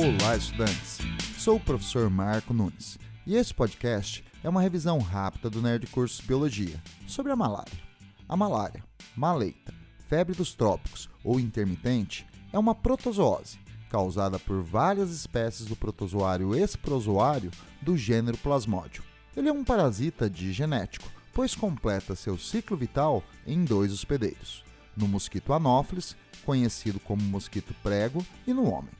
Olá, estudantes! Sou o professor Marco Nunes e esse podcast é uma revisão rápida do Nerd Curso Biologia sobre a malária. A malária, maleita, febre dos trópicos ou intermitente é uma protozoose causada por várias espécies do protozoário esprozoário do gênero Plasmodium. Ele é um parasita de genético, pois completa seu ciclo vital em dois hospedeiros, no mosquito Anopheles, conhecido como mosquito prego, e no homem.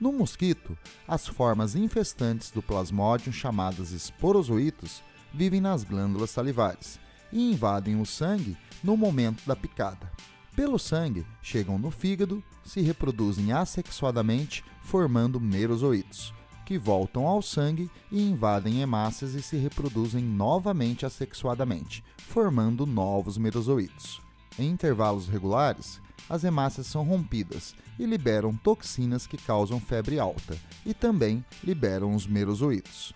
No mosquito, as formas infestantes do plasmódio, chamadas esporozoitos, vivem nas glândulas salivares e invadem o sangue no momento da picada. Pelo sangue, chegam no fígado, se reproduzem assexuadamente, formando merozoitos, que voltam ao sangue e invadem hemácias e se reproduzem novamente assexuadamente, formando novos merozoitos. Em intervalos regulares, as hemácias são rompidas e liberam toxinas que causam febre alta e também liberam os merozoitos.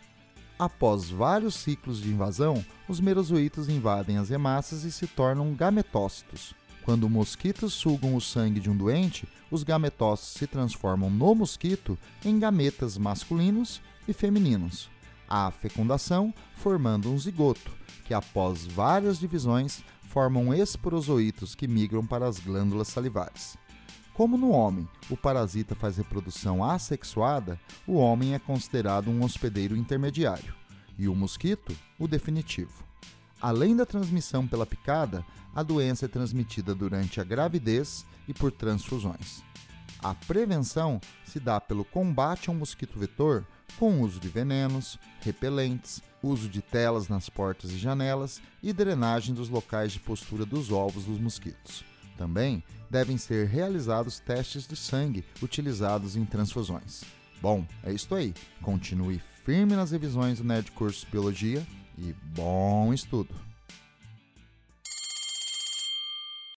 Após vários ciclos de invasão, os merozoitos invadem as hemácias e se tornam gametócitos. Quando mosquitos sugam o sangue de um doente, os gametócitos se transformam no mosquito em gametas masculinos e femininos. Há fecundação, formando um zigoto, que após várias divisões formam esporozoitos que migram para as glândulas salivares. Como no homem o parasita faz reprodução assexuada, o homem é considerado um hospedeiro intermediário e o mosquito o definitivo. Além da transmissão pela picada, a doença é transmitida durante a gravidez e por transfusões. A prevenção se dá pelo combate ao mosquito vetor com uso de venenos, repelentes, uso de telas nas portas e janelas e drenagem dos locais de postura dos ovos dos mosquitos. Também devem ser realizados testes de sangue utilizados em transfusões. Bom, é isso aí. Continue firme nas revisões do Nerd Curso Biologia e bom estudo!